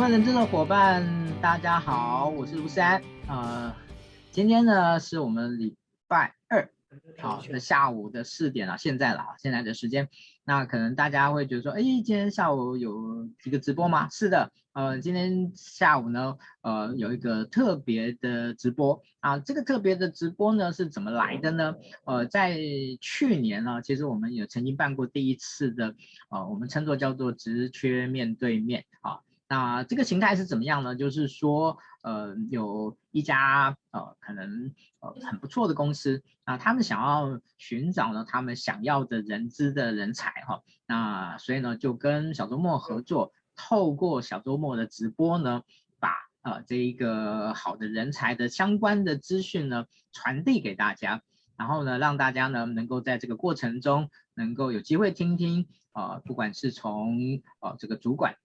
各位人资的伙伴，大家好，我是卢山。呃，今天呢是我们礼拜二，好的下午的四点了，现在了，现在的时间。那可能大家会觉得说，哎，今天下午有一个直播吗？是的，呃，今天下午呢，呃，有一个特别的直播啊。这个特别的直播呢是怎么来的呢？呃，在去年呢，其实我们也曾经办过第一次的，呃，我们称作叫做职缺面对面啊。那这个形态是怎么样呢？就是说，呃，有一家呃可能呃很不错的公司啊，他们想要寻找呢他们想要的人资的人才哈，那所以呢就跟小周末合作，透过小周末的直播呢，把呃这一个好的人才的相关的资讯呢传递给大家，然后呢让大家呢能够在这个过程中能够有机会听听呃不管是从呃这个主管。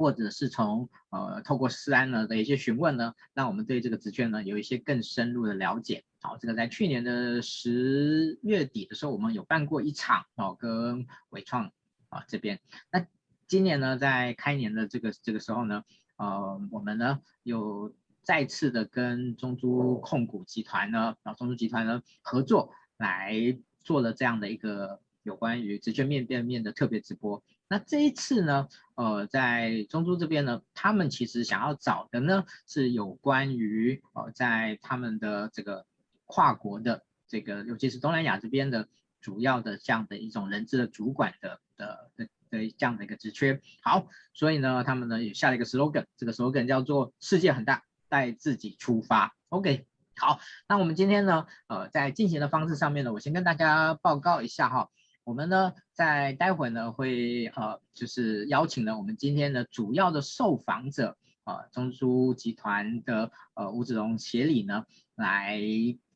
或者是从呃透过思安呢的一些询问呢，让我们对这个职缺呢有一些更深入的了解。好，这个在去年的十月底的时候，我们有办过一场哦，跟伟创啊这边。那今年呢，在开年的这个这个时候呢，呃，我们呢有再次的跟中珠控股集团呢，然后中珠集团呢合作来做了这样的一个有关于职缺面对面的特别直播。那这一次呢，呃，在中租这边呢，他们其实想要找的呢，是有关于呃，在他们的这个跨国的这个，尤其是东南亚这边的主要的这样的一种人资的主管的的的的这样的一个职缺。好，所以呢，他们呢也下了一个 slogan，这个 slogan 叫做“世界很大，带自己出发”。OK，好，那我们今天呢，呃，在进行的方式上面呢，我先跟大家报告一下哈。我们呢，在待会呢会呃，就是邀请了我们今天的主要的受访者呃，中珠集团的呃吴子龙协理呢来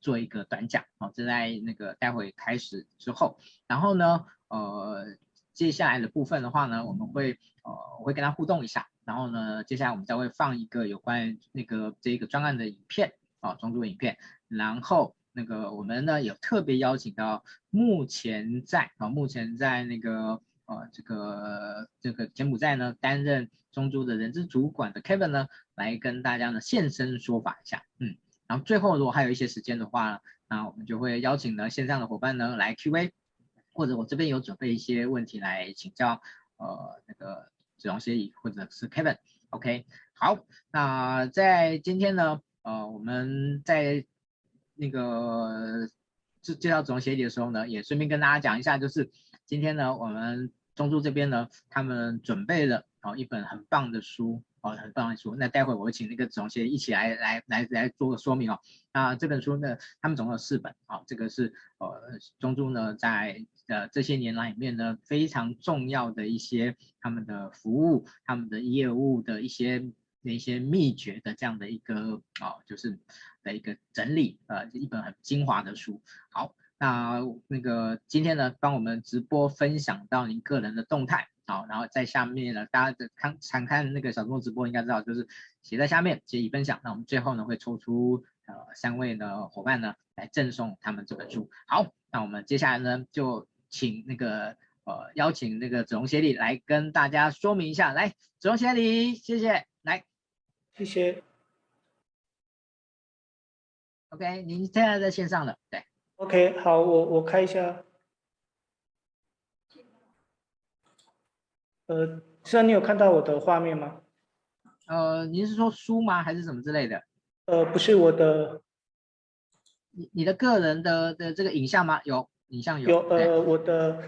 做一个短讲哦，这在那个待会开始之后，然后呢呃接下来的部分的话呢，我们会呃我会跟他互动一下，然后呢接下来我们再会放一个有关那个这个专案的影片啊，中租影片，然后。那个我们呢有特别邀请到目前在啊目前在那个呃这个这个柬埔寨呢担任中租的人资主管的 Kevin 呢来跟大家呢现身说法一下，嗯，然后最后如果还有一些时间的话，那我们就会邀请呢线上的伙伴呢来 Q&A，或者我这边有准备一些问题来请教呃那个子龙协议或者是 Kevin，OK，好，那在今天呢呃我们在那个介介绍子龙协理的时候呢，也顺便跟大家讲一下，就是今天呢，我们中珠这边呢，他们准备了哦一本很棒的书哦，很棒的书。那待会我会请那个子龙协一起来来来来做个说明哦。那这本书呢，他们总共有四本哦，这个是呃中珠呢在呃这些年来里面呢非常重要的一些他们的服务、他们的业务的一些。那些秘诀的这样的一个啊，就是的一个整理，呃，一本很精华的书。好，那那个今天呢，帮我们直播分享到您个人的动态，好，然后在下面呢，大家的看常看那个小众直播应该知道，就是写在下面，写已分享。那我们最后呢，会抽出呃三位的伙伴呢，来赠送他们这本书。好，那我们接下来呢，就请那个呃邀请那个子龙协理来跟大家说明一下，来，子龙协理，谢谢，来。谢谢。OK，您现在在线上了，对。OK，好，我我开一下。呃，现在你有看到我的画面吗？呃，您是说书吗？还是什么之类的？呃，不是我的。你你的个人的的这个影像吗？有，影像有。有，呃，我的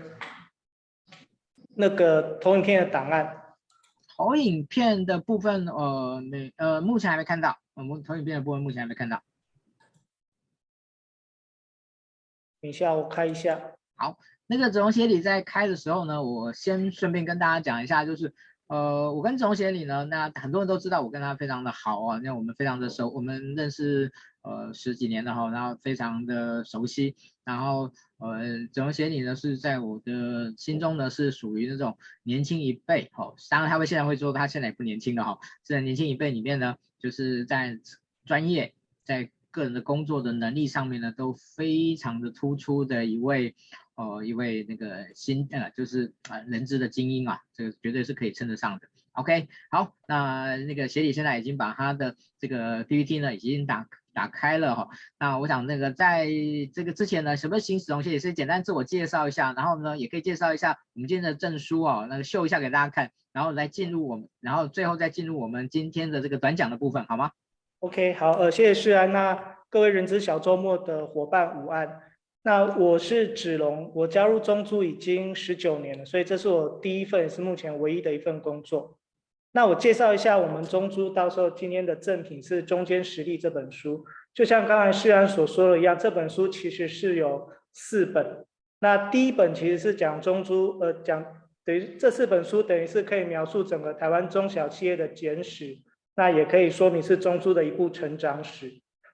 那个投影片的档案。投影片的部分，呃，没，呃，目前还没看到。我们投影片的部分目前还没看到。等一下，我开一下。好，那个子龙协理在开的时候呢，我先顺便跟大家讲一下，就是。呃，我跟子龙协理呢，那很多人都知道我跟他非常的好啊，因为我们非常的熟，我们认识呃十几年了哈，然后非常的熟悉，然后呃，子龙协理呢是在我的心中呢是属于那种年轻一辈，哦，当然他会现在会说他现在也不年轻了哈，在年轻一辈里面呢，就是在专业在个人的工作的能力上面呢都非常的突出的一位。哦，一位那个新呃，就是啊人资的精英啊，这个绝对是可以称得上的 OK，好，那那个协理现在已经把他的这个 PPT 呢已经打打开了哈。那我想那个在这个之前呢，什么行使荣协理是简单自我介绍一下，然后呢也可以介绍一下我们今天的证书哦，那个秀一下给大家看，然后来进入我们，然后最后再进入我们今天的这个短讲的部分，好吗？OK，好，呃，谢谢世安，那各位人资小周末的伙伴午安。那我是子龙，我加入中租已经十九年了，所以这是我第一份也是目前唯一的一份工作。那我介绍一下我们中珠，到时候今天的赠品是《中坚实力》这本书。就像刚才世安所说的一样，这本书其实是有四本。那第一本其实是讲中珠，呃，讲等于这四本书等于是可以描述整个台湾中小企业的简史，那也可以说明是中珠的一部成长史。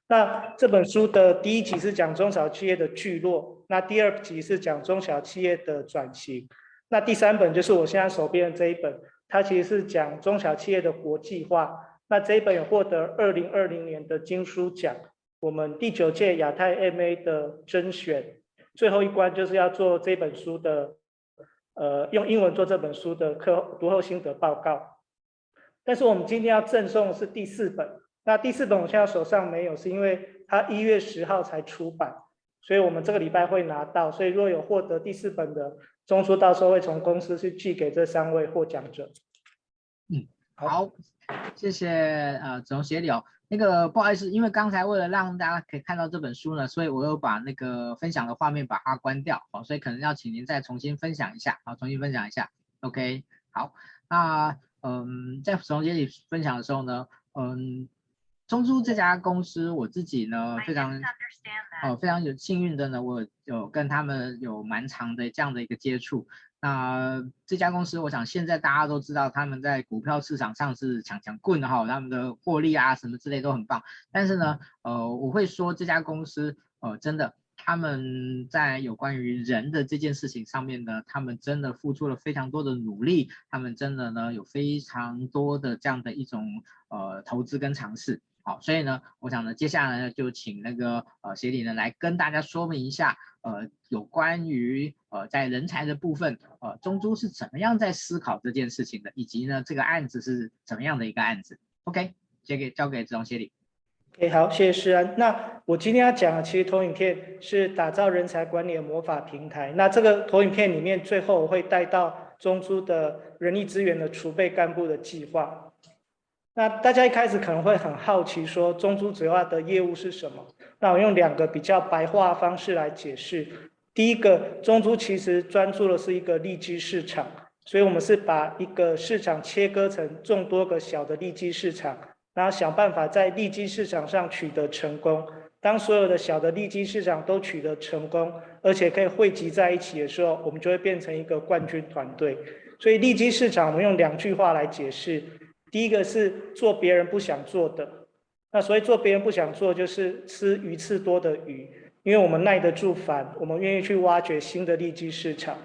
那这本书的第一集是讲中小企业的聚落，那第二集是讲中小企业的转型，那第三本就是我现在手边的这一本。它其实是讲中小企业的国际化，那这一本有获得二零二零年的金书奖，我们第九届亚太 MA 的甄选，最后一关就是要做这本书的，呃，用英文做这本书的课读后心得报告。但是我们今天要赠送的是第四本，那第四本我现在手上没有，是因为它一月十号才出版，所以我们这个礼拜会拿到，所以若有获得第四本的。中租到时候会从公司去寄给这三位获奖者。嗯，好，谢谢呃子龙协理哦。那个不好意思，因为刚才为了让大家可以看到这本书呢，所以我又把那个分享的画面把它关掉哦，所以可能要请您再重新分享一下，好，重新分享一下。OK，好，那嗯，在子龙协理分享的时候呢，嗯。中珠这家公司，我自己呢非常哦非常有幸运的呢，我有跟他们有蛮长的这样的一个接触。那这家公司，我想现在大家都知道，他们在股票市场上是强强棍哈，他们的获利啊什么之类都很棒。但是呢，呃，我会说这家公司，呃，真的他们在有关于人的这件事情上面呢，他们真的付出了非常多的努力，他们真的呢有非常多的这样的一种呃投资跟尝试。好，所以呢，我想呢，接下来呢，就请那个呃协理呢来跟大家说明一下，呃，有关于呃在人才的部分，呃，中珠是怎么样在思考这件事情的，以及呢这个案子是怎么样的一个案子。OK，交给交给子龙协理。OK，好，谢谢诗安。那我今天要讲的其实投影片是打造人才管理的魔法平台。那这个投影片里面，最后我会带到中珠的人力资源的储备干部的计划。那大家一开始可能会很好奇，说中租主要的业务是什么？那我用两个比较白话方式来解释。第一个，中租其实专注的是一个利基市场，所以我们是把一个市场切割成众多个小的利基市场，然后想办法在利基市场上取得成功。当所有的小的利基市场都取得成功，而且可以汇集在一起的时候，我们就会变成一个冠军团队。所以利基市场，我们用两句话来解释。第一个是做别人不想做的，那所以做别人不想做，就是吃鱼刺多的鱼，因为我们耐得住烦，我们愿意去挖掘新的利基市场。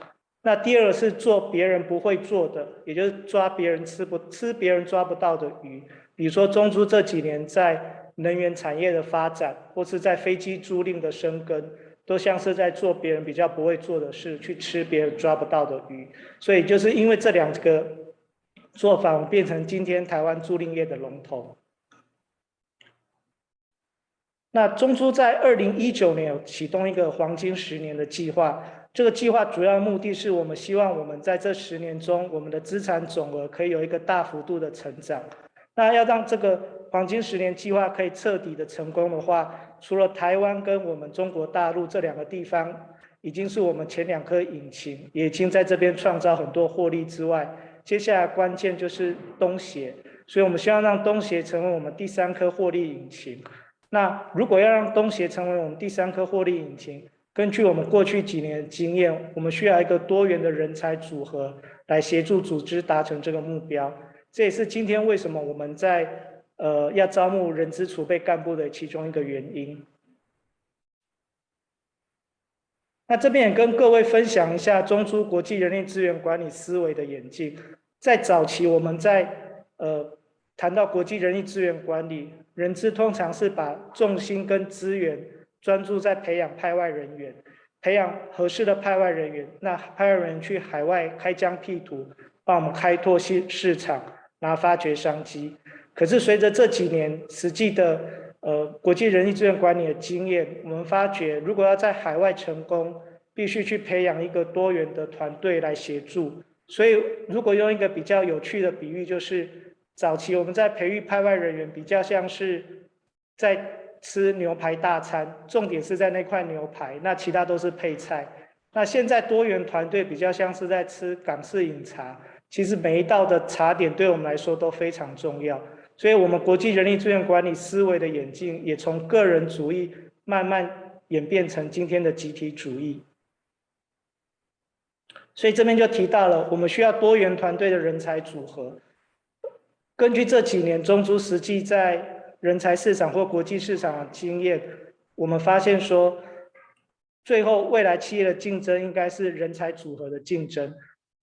那第二个是做别人不会做的，也就是抓别人吃不吃别人抓不到的鱼，比如说中租这几年在能源产业的发展，或是在飞机租赁的生根，都像是在做别人比较不会做的事，去吃别人抓不到的鱼。所以就是因为这两个。做法变成今天台湾租赁业的龙头。那中租在二零一九年启动一个黄金十年的计划，这个计划主要目的是我们希望我们在这十年中，我们的资产总额可以有一个大幅度的成长。那要让这个黄金十年计划可以彻底的成功的话，除了台湾跟我们中国大陆这两个地方已经是我们前两颗引擎，也已经在这边创造很多获利之外。接下来关键就是东协，所以我们希望让东协成为我们第三颗获利引擎。那如果要让东协成为我们第三颗获利引擎，根据我们过去几年的经验，我们需要一个多元的人才组合来协助组织达成这个目标。这也是今天为什么我们在呃要招募人资储备干部的其中一个原因。那这边也跟各位分享一下中租国际人力资源管理思维的演进。在早期，我们在呃谈到国际人力资源管理，人资通常是把重心跟资源专注在培养派外人员，培养合适的派外人员，那派外人员去海外开疆辟土，帮我们开拓新市场，然后发掘商机。可是随着这几年实际的呃国际人力资源管理的经验，我们发觉如果要在海外成功，必须去培养一个多元的团队来协助。所以如果用一个比较有趣的比喻，就是早期我们在培育派外人员，比较像是在吃牛排大餐，重点是在那块牛排，那其他都是配菜。那现在多元团队比较像是在吃港式饮茶，其实每一道的茶点对我们来说都非常重要。所以，我们国际人力资源管理思维的演进，也从个人主义慢慢演变成今天的集体主义。所以这边就提到了，我们需要多元团队的人才组合。根据这几年中租实际在人才市场或国际市场的经验，我们发现说，最后未来企业的竞争应该是人才组合的竞争。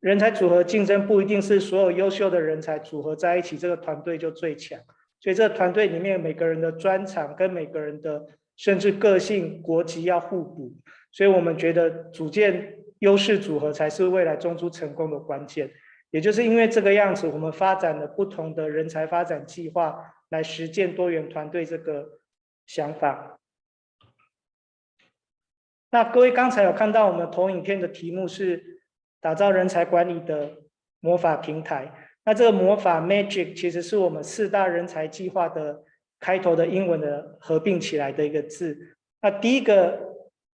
人才组合竞争不一定是所有优秀的人才组合在一起，这个团队就最强。所以这个团队里面每个人的专长跟每个人的甚至个性、国籍要互补。所以我们觉得组建优势组合才是未来中珠成功的关键。也就是因为这个样子，我们发展了不同的人才发展计划来实践多元团队这个想法。那各位刚才有看到我们投影片的题目是。打造人才管理的魔法平台。那这个魔法 Magic 其实是我们四大人才计划的开头的英文的合并起来的一个字。那第一个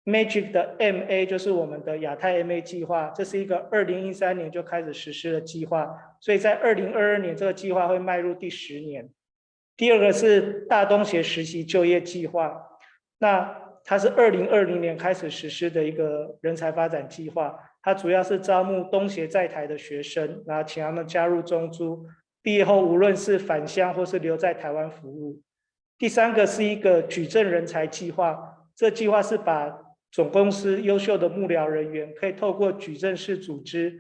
Magic 的 MA 就是我们的亚太 MA 计划，这是一个二零一三年就开始实施的计划，所以在二零二二年这个计划会迈入第十年。第二个是大东协实习就业计划，那它是二零二零年开始实施的一个人才发展计划。它主要是招募东协在台的学生，然后请他们加入中租，毕业后无论是返乡或是留在台湾服务。第三个是一个矩阵人才计划，这计划是把总公司优秀的幕僚人员可以透过矩阵式组织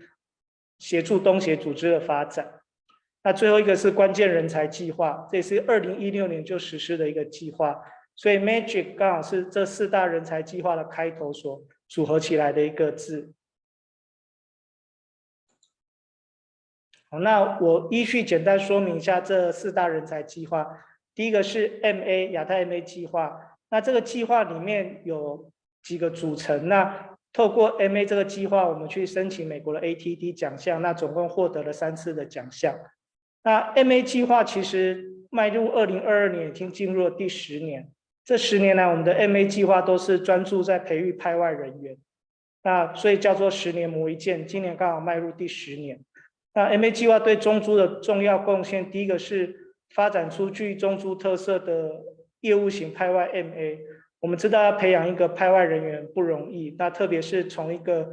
协助东协组织的发展。那最后一个是关键人才计划，这是二零一六年就实施的一个计划，所以 Magic 刚好是这四大人才计划的开头所组合起来的一个字。好，那我依序简单说明一下这四大人才计划。第一个是 MA 亚太 MA 计划，那这个计划里面有几个组成。那透过 MA 这个计划，我们去申请美国的 ATD 奖项，那总共获得了三次的奖项。那 MA 计划其实迈入二零二二年，已经进入了第十年。这十年来，我们的 MA 计划都是专注在培育派外人员，那所以叫做十年磨一剑。今年刚好迈入第十年。那 MA 计划对中租的重要贡献，第一个是发展出具中租特色的业务型派外 MA。我们知道要培养一个派外人员不容易，那特别是从一个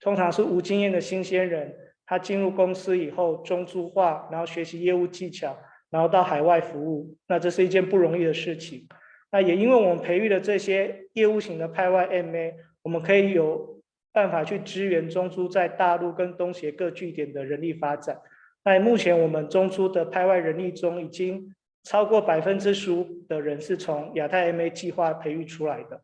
通常是无经验的新鲜人，他进入公司以后中租化，然后学习业务技巧，然后到海外服务，那这是一件不容易的事情。那也因为我们培育的这些业务型的派外 MA，我们可以有。办法去支援中珠在大陆跟东协各据点的人力发展。那目前我们中珠的派外人力中，已经超过百分之十五的人是从亚太 MA 计划培育出来的。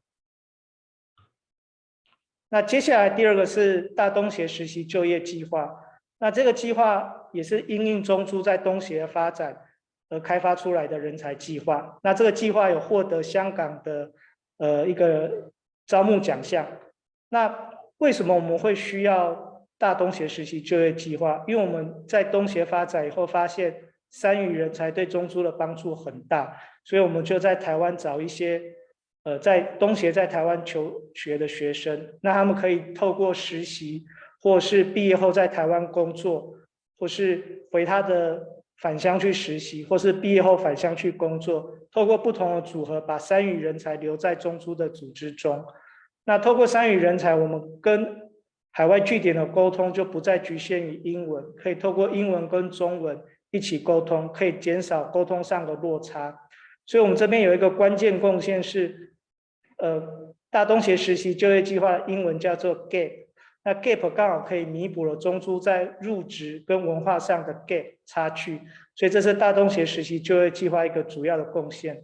那接下来第二个是大东协实习就业计划。那这个计划也是因应中珠在东协的发展而开发出来的人才计划。那这个计划有获得香港的呃一个招募奖项。那为什么我们会需要大东协实习就业计划？因为我们在东协发展以后，发现三语人才对中租的帮助很大，所以我们就在台湾找一些，呃，在东协在台湾求学的学生，那他们可以透过实习，或是毕业后在台湾工作，或是回他的返乡去实习，或是毕业后返乡去工作，透过不同的组合，把三语人才留在中租的组织中。那透过三语人才，我们跟海外据点的沟通就不再局限于英文，可以透过英文跟中文一起沟通，可以减少沟通上的落差。所以，我们这边有一个关键贡献是，呃，大东协实习就业计划英文叫做 GAP，那 GAP 刚好可以弥补了中珠在入职跟文化上的 GAP 差距，所以这是大东协实习就业计划一个主要的贡献。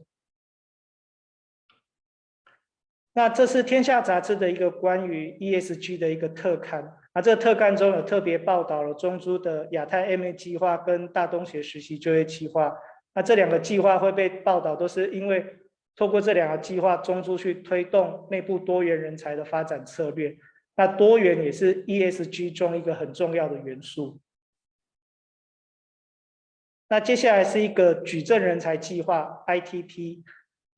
那这是《天下》杂志的一个关于 ESG 的一个特刊。那这个特刊中有特别报道了中珠的亚太 MA 计划跟大东协实习就业计划。那这两个计划会被报道，都是因为透过这两个计划，中珠去推动内部多元人才的发展策略。那多元也是 ESG 中一个很重要的元素。那接下来是一个矩阵人才计划 ITP。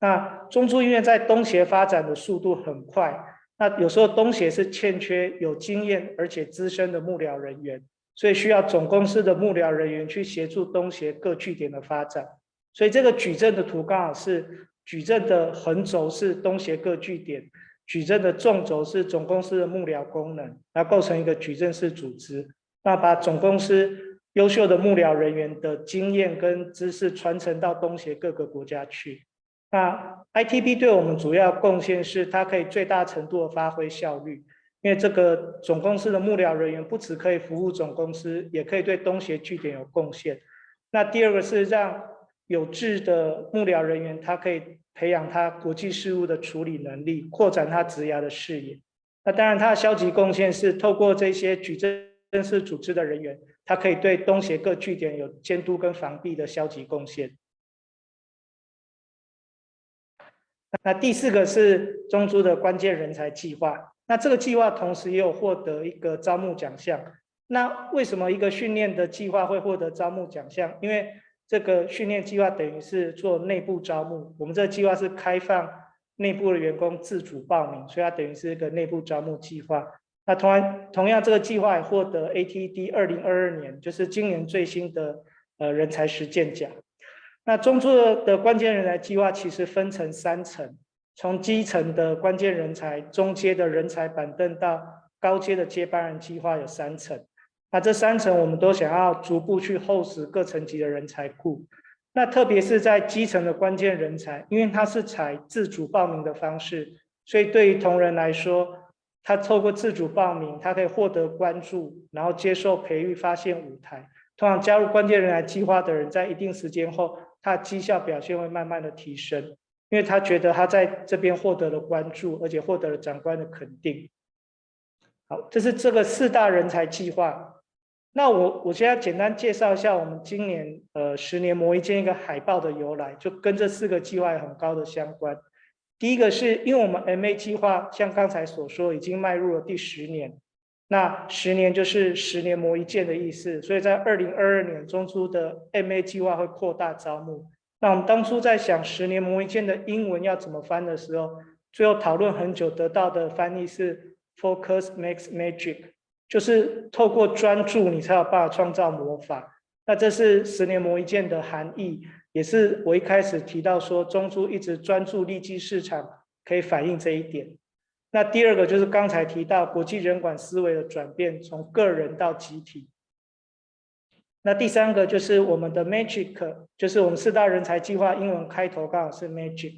那中珠医院在东协发展的速度很快。那有时候东协是欠缺有经验而且资深的幕僚人员，所以需要总公司的幕僚人员去协助东协各据点的发展。所以这个矩阵的图刚好是矩阵的横轴是东协各据点，矩阵的纵轴是总公司的幕僚功能，来构成一个矩阵式组织。那把总公司优秀的幕僚人员的经验跟知识传承到东协各个国家去。那 ITB 对我们主要贡献是，它可以最大程度的发挥效率，因为这个总公司的幕僚人员不只可以服务总公司，也可以对东协据点有贡献。那第二个是让有志的幕僚人员，他可以培养他国际事务的处理能力，扩展他职涯的视野。那当然，他的消极贡献是透过这些矩阵式组织的人员，他可以对东协各据点有监督跟防弊的消极贡献。那第四个是中珠的关键人才计划，那这个计划同时也有获得一个招募奖项。那为什么一个训练的计划会获得招募奖项？因为这个训练计划等于是做内部招募，我们这个计划是开放内部的员工自主报名，所以它等于是一个内部招募计划。那同样，同样这个计划也获得 ATD 二零二二年，就是今年最新的呃人才实践奖。那中租的关键人才计划其实分成三层，从基层的关键人才、中阶的人才板凳到高阶的接班人计划有三层。那这三层我们都想要逐步去厚实各层级的人才库。那特别是在基层的关键人才，因为他是采自主报名的方式，所以对于同仁来说，他透过自主报名，他可以获得关注，然后接受培育、发现舞台。通常加入关键人才计划的人，在一定时间后，他的绩效表现会慢慢的提升，因为他觉得他在这边获得了关注，而且获得了长官的肯定。好，这是这个四大人才计划。那我我现在简单介绍一下我们今年呃十年磨一剑一个海报的由来，就跟这四个计划有很高的相关。第一个是因为我们 MA 计划像刚才所说，已经迈入了第十年。那十年就是十年磨一剑的意思，所以在二零二二年中租的 MA 计划会扩大招募。那我们当初在想十年磨一剑的英文要怎么翻的时候，最后讨论很久得到的翻译是 Focus makes magic，就是透过专注你才有办法创造魔法。那这是十年磨一剑的含义，也是我一开始提到说中租一直专注利基市场，可以反映这一点。那第二个就是刚才提到国际人管思维的转变，从个人到集体。那第三个就是我们的 Magic，就是我们四大人才计划英文开头刚好是 Magic，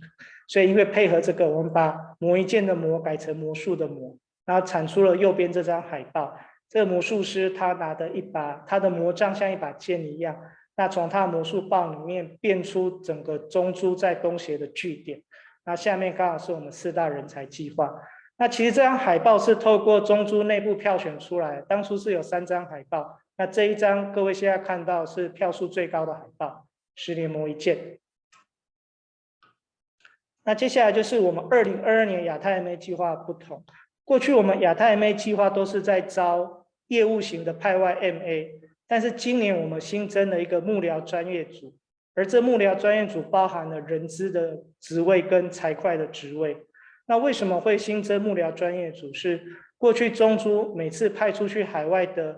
所以因为配合这个，我们把磨一剑的磨改成魔术的魔，然后产出了右边这张海报。这个魔术师他拿的一把他的魔杖像一把剑一样，那从他的魔术棒里面变出整个中珠在东协的据点。那下面刚好是我们四大人才计划。那其实这张海报是透过中珠内部票选出来，当初是有三张海报，那这一张各位现在看到是票数最高的海报，十年磨一剑。那接下来就是我们二零二二年亚太 MA 计划不同，过去我们亚太 MA 计划都是在招业务型的派外 MA，但是今年我们新增了一个幕僚专业组，而这幕僚专业组包含了人资的职位跟财会的职位。那为什么会新增幕僚专业组？是过去中珠每次派出去海外的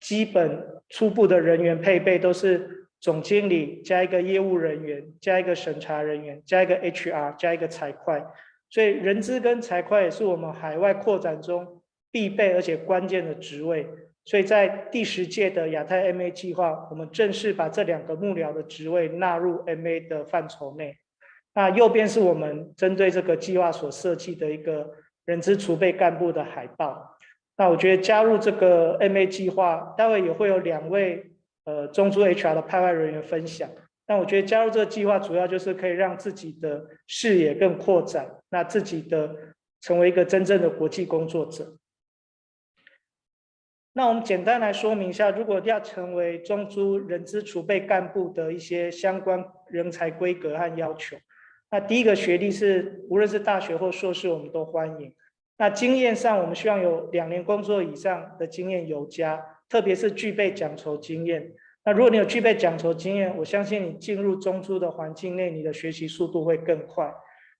基本初步的人员配备都是总经理加一个业务人员加一个审查人员加一个 HR 加一个财会，所以人资跟财会也是我们海外扩展中必备而且关键的职位。所以在第十届的亚太 MA 计划，我们正式把这两个幕僚的职位纳入 MA 的范畴内。那右边是我们针对这个计划所设计的一个人资储备干部的海报。那我觉得加入这个 MA 计划，待会也会有两位呃中珠 HR 的派外人员分享。那我觉得加入这个计划，主要就是可以让自己的视野更扩展，那自己的成为一个真正的国际工作者。那我们简单来说明一下，如果要成为中珠人资储备干部的一些相关人才规格和要求。那第一个学历是，无论是大学或硕士，我们都欢迎。那经验上，我们希望有两年工作以上的经验有加，特别是具备奖酬经验。那如果你有具备奖酬经验，我相信你进入中租的环境内，你的学习速度会更快。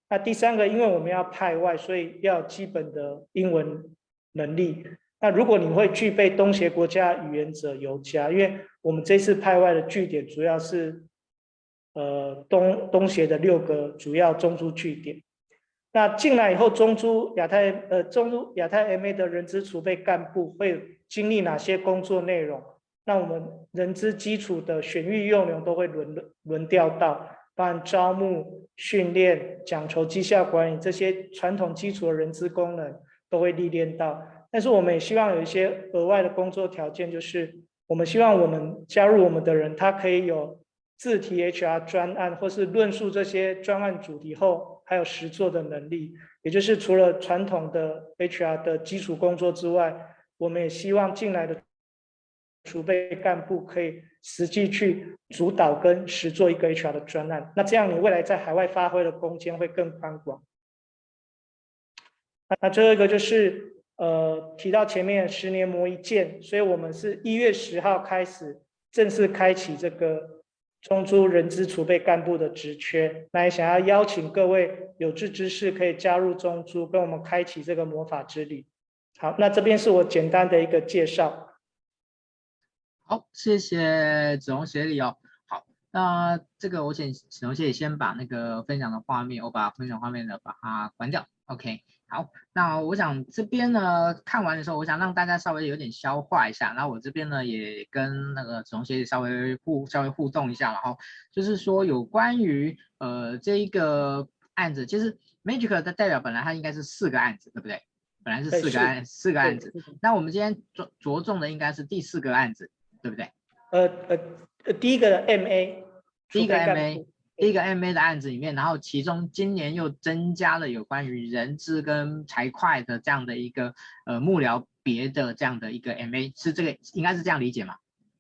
那第三个，因为我们要派外，所以要基本的英文能力。那如果你会具备东协国家语言者尤佳，因为我们这次派外的据点主要是，呃东东协的六个主要中珠据点。那进来以后，中珠亚太呃中珠亚太 MA 的人资储备干部会经历哪些工作内容？那我们人资基础的选育用人都会轮轮调到，包含招募、训练、奖酬、绩效管理这些传统基础的人资功能都会历练到。但是我们也希望有一些额外的工作条件，就是我们希望我们加入我们的人，他可以有自提 HR 专案，或是论述这些专案主题后，还有实作的能力。也就是除了传统的 HR 的基础工作之外，我们也希望进来的储备干部可以实际去主导跟实做一个 HR 的专案。那这样你未来在海外发挥的空间会更宽广。那最后一个就是。呃，提到前面十年磨一剑，所以我们是一月十号开始正式开启这个中租人资储备干部的职缺。那也想要邀请各位有志之士可以加入中珠，跟我们开启这个魔法之旅。好，那这边是我简单的一个介绍。好，谢谢子鸿协理哦。好，那这个我请子鸿协理先把那个分享的画面，我把分享画面的把它关掉。OK。好，那我想这边呢，看完的时候，我想让大家稍微有点消化一下。然后我这边呢，也跟那个子龙协理稍微互稍微互动一下。然后就是说，有关于呃这一个案子，其实 Magic 的代表本来它应该是四个案子，对不对？本来是四个案四个案子。那我们今天着着重的应该是第四个案子，对不对？呃呃，第一个 MA，第一个 MA。第一个 MA 的案子里面，然后其中今年又增加了有关于人资跟财会的这样的一个呃幕僚别的这样的一个 MA，是这个应该是这样理解吗？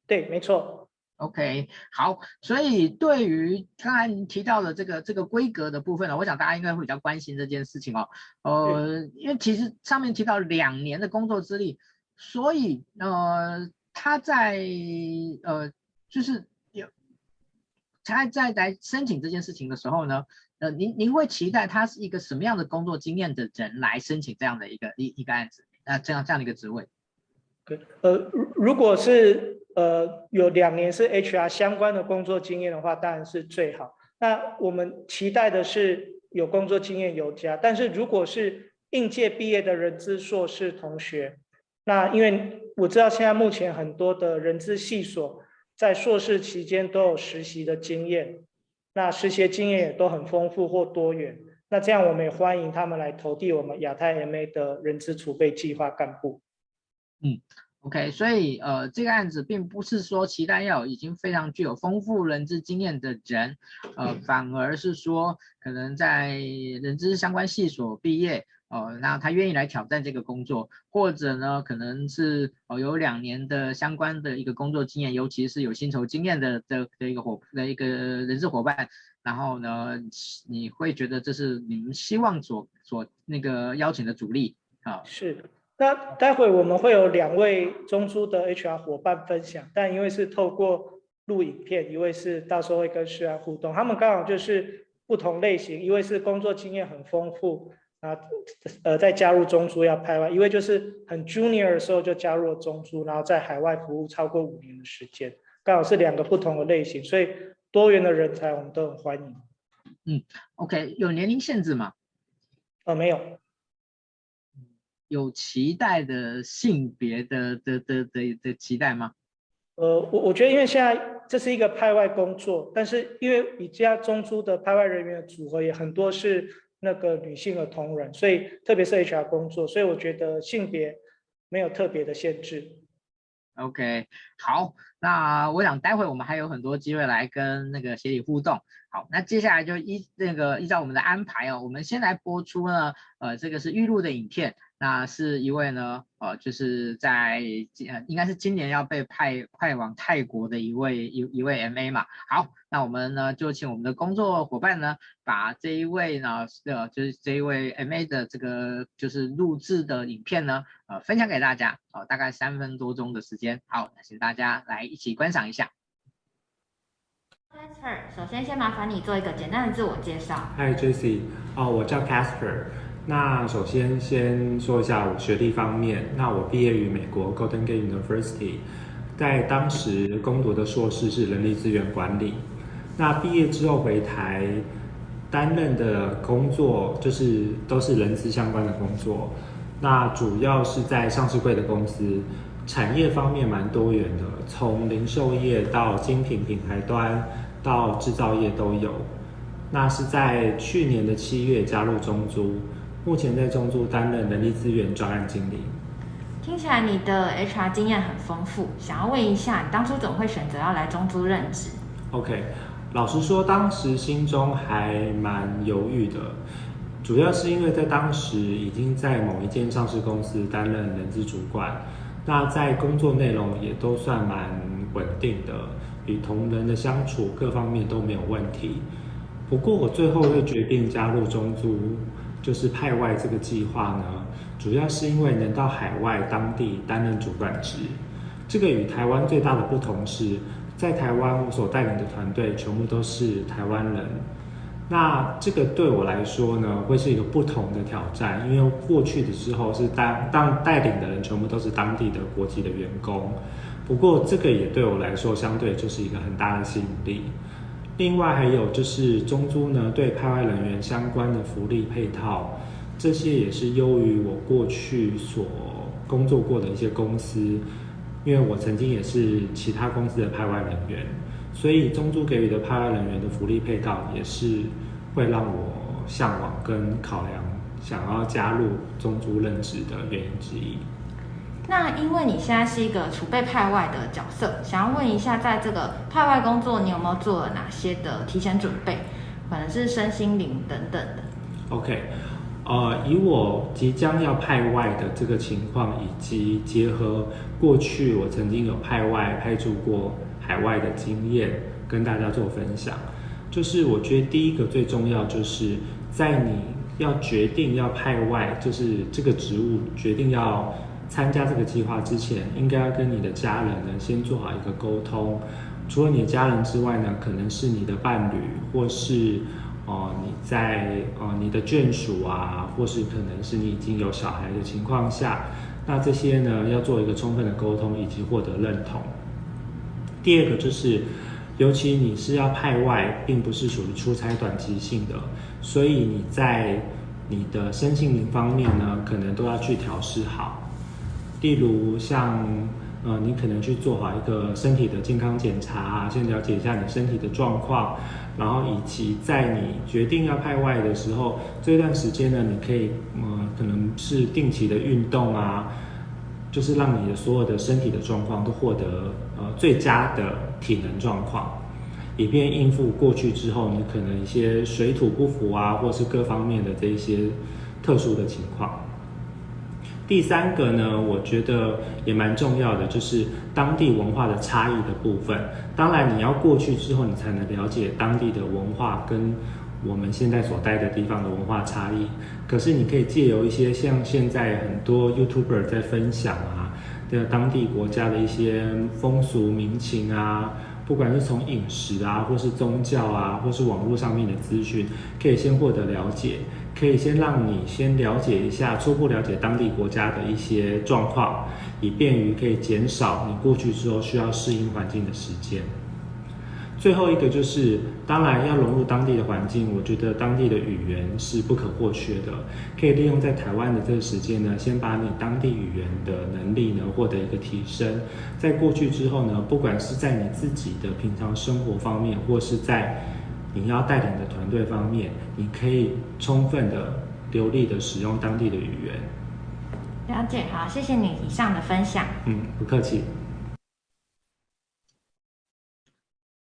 对，没错。OK，好，所以对于刚才您提到的这个这个规格的部分呢，我想大家应该会比较关心这件事情哦。呃，因为其实上面提到两年的工作资历，所以呃他在呃就是。他在来申请这件事情的时候呢，呃，您您会期待他是一个什么样的工作经验的人来申请这样的一个一一个案子？那这样这样的一个职位？对，呃，如如果是呃有两年是 HR 相关的工作经验的话，当然是最好。那我们期待的是有工作经验有加，但是如果是应届毕业的人资硕士同学，那因为我知道现在目前很多的人资系所。在硕士期间都有实习的经验，那实习经验也都很丰富或多元。那这样我们也欢迎他们来投递我们亚太 MA 的人资储备计划干部。嗯，OK，所以呃，这个案子并不是说期待要有已经非常具有丰富人资经验的人，呃，反而是说可能在人资相关系所毕业。哦，那他愿意来挑战这个工作，或者呢，可能是哦有两年的相关的一个工作经验，尤其是有薪酬经验的的的一个伙的一个人事伙伴，然后呢，你会觉得这是你们希望所所那个邀请的主力啊？是。那待会我们会有两位中珠的 HR 伙伴分享，但因为是透过录影片，一位是到时候会跟诗安互动，他们刚好就是不同类型，一位是工作经验很丰富。啊，呃，再加入中珠要派外，一位就是很 junior 的时候就加入了中珠，然后在海外服务超过五年的时间，刚好是两个不同的类型，所以多元的人才我们都很欢迎。嗯，OK，有年龄限制吗？呃，没有。有期待的性别的的的的的期待吗？呃，我我觉得因为现在这是一个派外工作，但是因为你家中珠的派外人员的组合也很多是。那个女性的同仁，所以特别是 HR 工作，所以我觉得性别没有特别的限制。OK，好，那。我想待会我们还有很多机会来跟那个协理互动。好，那接下来就依那个依照我们的安排哦，我们先来播出呢，呃，这个是预录的影片。那是一位呢，呃，就是在呃，应该是今年要被派派往泰国的一位一一位 MA 嘛。好，那我们呢就请我们的工作伙伴呢，把这一位呢，呃，就是这一位 MA 的这个就是录制的影片呢，呃，分享给大家，好，大概三分多钟的时间。好，那请大家来一起观赏一下。Casper，首先先麻烦你做一个简单的自我介绍。Hi Jessie，哦，我叫 Casper。那首先先说一下我学历方面，那我毕业于美国 Golden Gate University，在当时攻读的硕士是人力资源管理。那毕业之后回台担任的工作就是都是人资相关的工作，那主要是在上市柜的公司，产业方面蛮多元的，从零售业到精品品牌端到制造业都有。那是在去年的七月加入中租。目前在中租担任人力资源专案经理。听起来你的 HR 经验很丰富，想要问一下，你当初怎么会选择要来中租任职？OK，老实说，当时心中还蛮犹豫的，主要是因为在当时已经在某一间上市公司担任人资主管，那在工作内容也都算蛮稳定的，与同仁的相处各方面都没有问题。不过我最后会决定加入中租。就是派外这个计划呢，主要是因为能到海外当地担任主管职。这个与台湾最大的不同是，在台湾我所带领的团队全部都是台湾人。那这个对我来说呢，会是一个不同的挑战，因为过去的时候是当当带领的人全部都是当地的国籍的员工。不过这个也对我来说，相对就是一个很大的吸引力。另外还有就是中租呢，对派外人员相关的福利配套，这些也是优于我过去所工作过的一些公司，因为我曾经也是其他公司的派外人员，所以中租给予的派外人员的福利配套，也是会让我向往跟考量想要加入中租任职的原因之一。那因为你现在是一个储备派外的角色，想要问一下，在这个派外工作，你有没有做了哪些的提前准备？可能是身心灵等等的。OK，呃，以我即将要派外的这个情况，以及结合过去我曾经有派外派驻过海外的经验，跟大家做分享。就是我觉得第一个最重要，就是在你要决定要派外，就是这个职务决定要。参加这个计划之前，应该要跟你的家人呢先做好一个沟通。除了你的家人之外呢，可能是你的伴侣，或是哦、你在哦、你的眷属啊，或是可能是你已经有小孩的情况下，那这些呢要做一个充分的沟通以及获得认同。第二个就是，尤其你是要派外，并不是属于出差短期性的，所以你在你的身心灵方面呢，可能都要去调试好。例如像，呃，你可能去做好一个身体的健康检查，先了解一下你身体的状况，然后以及在你决定要派外的时候，这段时间呢，你可以，呃，可能是定期的运动啊，就是让你的所有的身体的状况都获得呃最佳的体能状况，以便应付过去之后你可能一些水土不服啊，或是各方面的这一些特殊的情况。第三个呢，我觉得也蛮重要的，就是当地文化的差异的部分。当然，你要过去之后，你才能了解当地的文化跟我们现在所待的地方的文化差异。可是，你可以借由一些像现在很多 YouTuber 在分享啊的当地国家的一些风俗民情啊，不管是从饮食啊，或是宗教啊，或是网络上面的资讯，可以先获得了解。可以先让你先了解一下，初步了解当地国家的一些状况，以便于可以减少你过去之后需要适应环境的时间。最后一个就是，当然要融入当地的环境，我觉得当地的语言是不可或缺的。可以利用在台湾的这个时间呢，先把你当地语言的能力呢获得一个提升。在过去之后呢，不管是在你自己的平常生活方面，或是在你要带领的团队方面，你可以充分的、流利的使用当地的语言。了解，好，谢谢你以上的分享。嗯，不客气。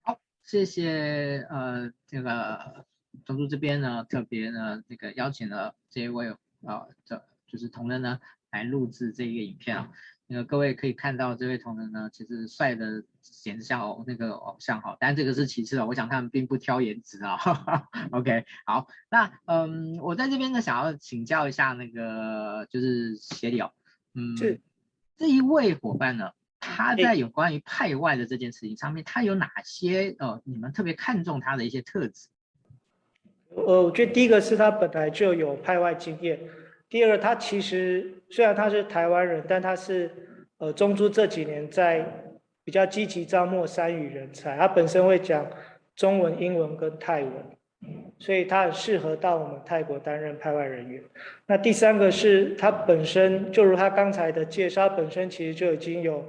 好谢谢呃这个中珠这边呢特别呢这个邀请了这一位啊这就是同仁呢来录制这一个影片啊。那个各位可以看到，这位同仁呢，其实帅的简直像偶那个偶像哈，但这个是其次的，我想他们并不挑颜值啊。OK，好，那嗯，我在这边呢，想要请教一下那个就是协理哦，嗯，是这一位伙伴呢，他在有关于派外的这件事情上面，他有哪些呃，你们特别看重他的一些特质？呃，我觉得第一个是他本来就有派外经验。第二个，他其实虽然他是台湾人，但他是呃中珠这几年在比较积极招募三语人才，他本身会讲中文、英文跟泰文，所以他很适合到我们泰国担任派外人员。那第三个是他本身就如他刚才的介绍，本身其实就已经有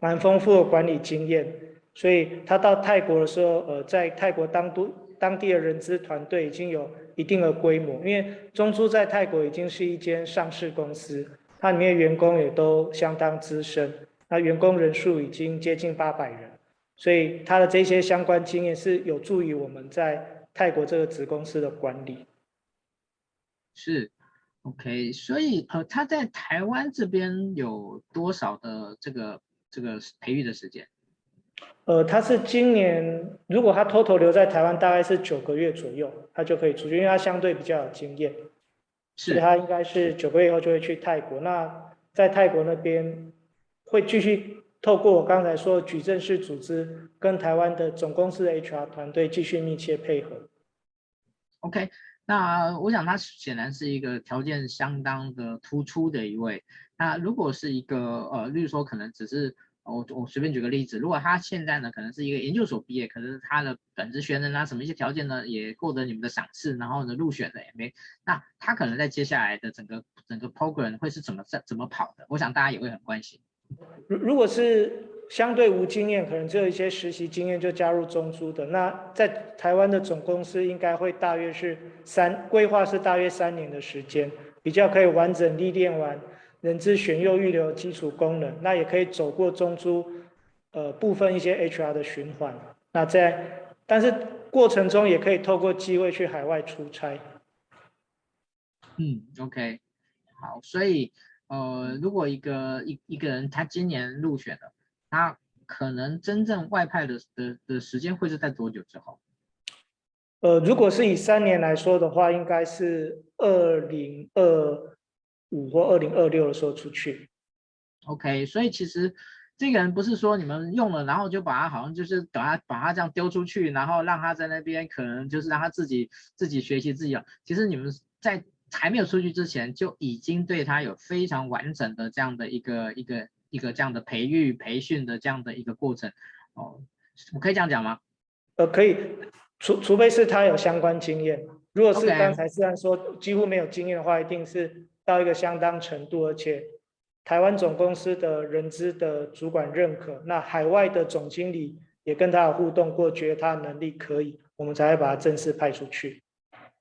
蛮丰富的管理经验，所以他到泰国的时候，呃，在泰国当都当地的人资团队已经有。一定的规模，因为中珠在泰国已经是一间上市公司，它里面员工也都相当资深，那员工人数已经接近八百人，所以他的这些相关经验是有助于我们在泰国这个子公司的管理。是，OK，所以呃，他在台湾这边有多少的这个这个培育的时间？呃，他是今年，如果他 total 留在台湾，大概是九个月左右，他就可以出去，因为他相对比较有经验，是，所以他应该是九个月以后就会去泰国。那在泰国那边会继续透过我刚才说的矩阵式组织，跟台湾的总公司的 HR 团队继续密切配合。OK，那我想他显然是一个条件相当的突出的一位。那如果是一个呃，例如说可能只是。我我随便举个例子，如果他现在呢，可能是一个研究所毕业，可是他的本职学能啊，什么一些条件呢，也获得你们的赏识，然后呢入选了也没，那他可能在接下来的整个整个 program 会是怎么怎怎么跑的？我想大家也会很关心。如如果是相对无经验，可能只有一些实习经验就加入中珠的，那在台湾的总公司应该会大约是三规划是大约三年的时间，比较可以完整历练完。人资选优预留基础功能，那也可以走过中珠，呃部分一些 HR 的循环。那在但是过程中也可以透过机会去海外出差。嗯，OK，好，所以呃如果一个一一个人他今年入选了，他可能真正外派的的的时间会是在多久之后？呃，如果是以三年来说的话，应该是二零二。五或二零二六的时候出去，OK，所以其实这个人不是说你们用了，然后就把他好像就是把他把他这样丢出去，然后让他在那边可能就是让他自己自己学习自己啊。其实你们在还没有出去之前就已经对他有非常完整的这样的一个一个一个这样的培育培训的这样的一个过程哦，我可以这样讲吗？呃，可以，除除非是他有相关经验，如果是刚才虽然说几乎没有经验的话，一定是。到一个相当程度，而且台湾总公司的人资的主管认可，那海外的总经理也跟他有互动过，觉得他能力可以，我们才会把他正式派出去。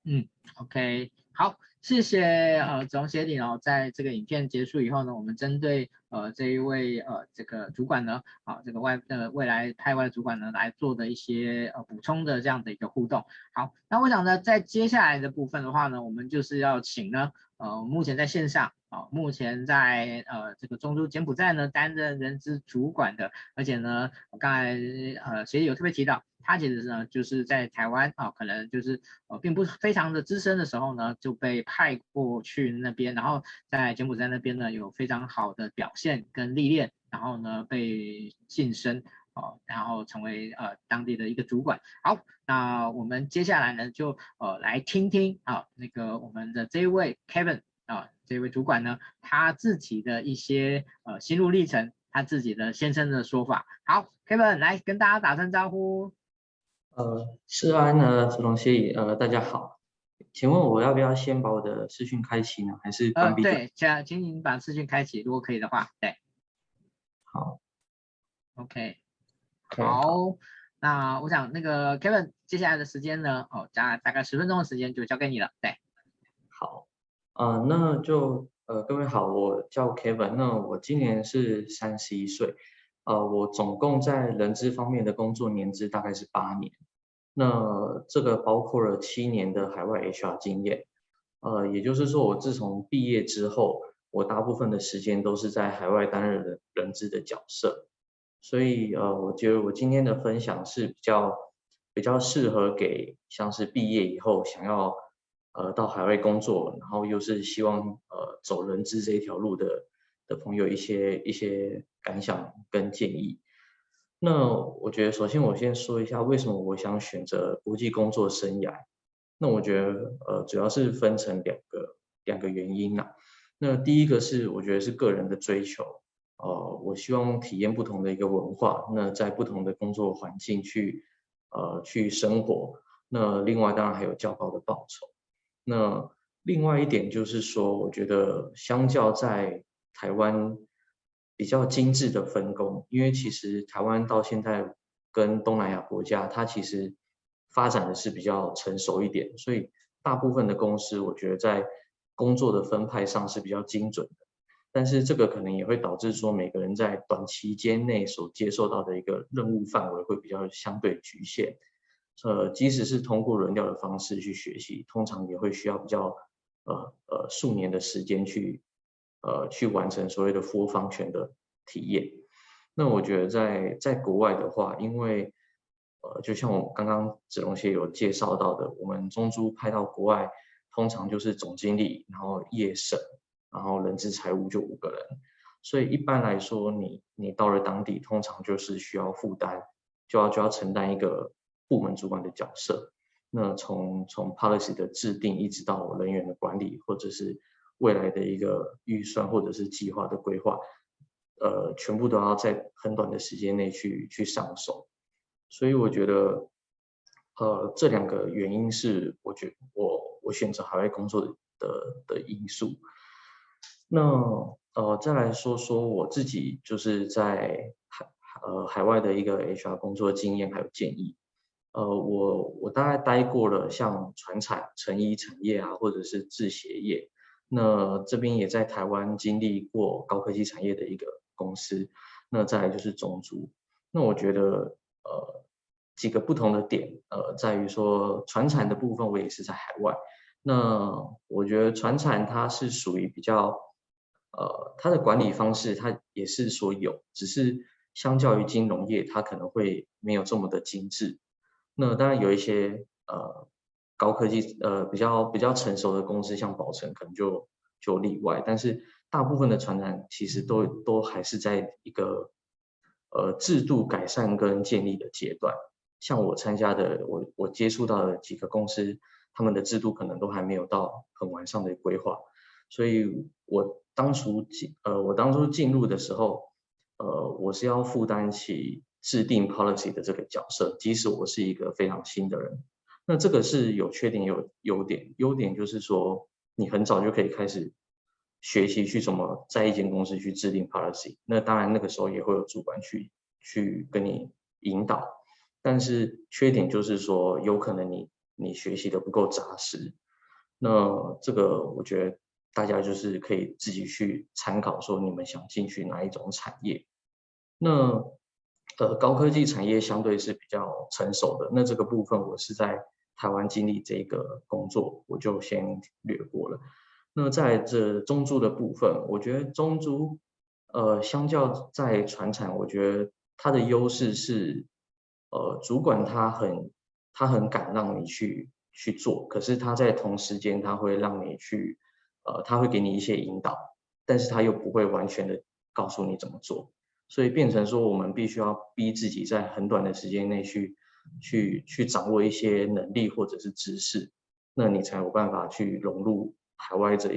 嗯，OK，好，谢谢呃总协理哦，在这个影片结束以后呢，我们针对呃这一位呃这个主管呢，啊这个外呃未来派外主管呢来做的一些呃补充的这样的一个互动。好，那我想呢，在接下来的部分的话呢，我们就是要请呢。呃，目前在线上啊、目前在呃这个中州柬埔寨呢担任人资主管的，而且呢，我刚才呃协理有特别提到，他其实呢就是在台湾啊、可能就是呃并不是非常的资深的时候呢，就被派过去那边，然后在柬埔寨那边呢有非常好的表现跟历练，然后呢被晋升。哦，然后成为呃当地的一个主管。好，那我们接下来呢就呃来听听啊那个我们的这位 Kevin 啊这位主管呢他自己的一些呃心路历程，他自己的先生的说法。好，Kevin 来跟大家打声招呼。呃，世安呢，石龙协呃大家好，请问我要不要先把我的视讯开启呢，还是关闭？呃，对，请请您把视讯开启，如果可以的话，对。好，OK。好，那我想那个 Kevin 接下来的时间呢，哦，加大概十分钟的时间就交给你了。对，好，呃，那就呃各位好，我叫 Kevin，那我今年是三十一岁，呃，我总共在人资方面的工作年资大概是八年，那这个包括了七年的海外 HR 经验，呃，也就是说我自从毕业之后，我大部分的时间都是在海外担任人人资的角色，所以呃，我觉得我今天的分享是比较比较适合给像是毕业以后想要。呃，到海外工作，然后又是希望呃走人资这一条路的的朋友一些一些感想跟建议。那我觉得，首先我先说一下为什么我想选择国际工作生涯。那我觉得呃主要是分成两个两个原因呐。那第一个是我觉得是个人的追求，呃，我希望体验不同的一个文化，那在不同的工作环境去呃去生活。那另外当然还有较高的报酬。那另外一点就是说，我觉得相较在台湾比较精致的分工，因为其实台湾到现在跟东南亚国家，它其实发展的是比较成熟一点，所以大部分的公司我觉得在工作的分派上是比较精准的。但是这个可能也会导致说，每个人在短期间内所接受到的一个任务范围会比较相对局限。呃，即使是通过轮调的方式去学习，通常也会需要比较呃呃数年的时间去呃去完成所谓的 full function 的体验。那我觉得在在国外的话，因为呃就像我刚刚子龙姐有介绍到的，我们中珠派到国外，通常就是总经理，然后业审，然后人资财务就五个人，所以一般来说，你你到了当地，通常就是需要负担，就要就要承担一个。部门主管的角色，那从从 policy 的制定一直到人员的管理，或者是未来的一个预算或者是计划的规划，呃，全部都要在很短的时间内去去上手。所以我觉得，呃，这两个原因是我觉我我选择海外工作的的，因素。那呃，再来说说我自己就是在海呃海外的一个 HR 工作经验还有建议。呃，我我大概待过了像船产、成衣产业啊，或者是制鞋业。那这边也在台湾经历过高科技产业的一个公司。那再来就是中族。那我觉得呃几个不同的点，呃，在于说传产的部分，我也是在海外。那我觉得传产它是属于比较呃它的管理方式，它也是说有，只是相较于金融业，它可能会没有这么的精致。那当然有一些呃高科技呃比较比较成熟的公司，像宝成可能就就例外，但是大部分的传染其实都都还是在一个呃制度改善跟建立的阶段。像我参加的我我接触到的几个公司，他们的制度可能都还没有到很完善的规划，所以我当初进呃我当初进入的时候，呃我是要负担起。制定 policy 的这个角色，即使我是一个非常新的人，那这个是有缺点有优点。优点就是说，你很早就可以开始学习去怎么在一间公司去制定 policy。那当然那个时候也会有主管去去跟你引导，但是缺点就是说，有可能你你学习的不够扎实。那这个我觉得大家就是可以自己去参考，说你们想进去哪一种产业。那呃，高科技产业相对是比较成熟的，那这个部分我是在台湾经历这个工作，我就先略过了。那在这中租的部分，我觉得中租，呃，相较在传产，我觉得它的优势是，呃，主管他很他很敢让你去去做，可是他在同时间他会让你去，呃，他会给你一些引导，但是他又不会完全的告诉你怎么做。所以变成说，我们必须要逼自己在很短的时间内去，去去掌握一些能力或者是知识，那你才有办法去融入海外这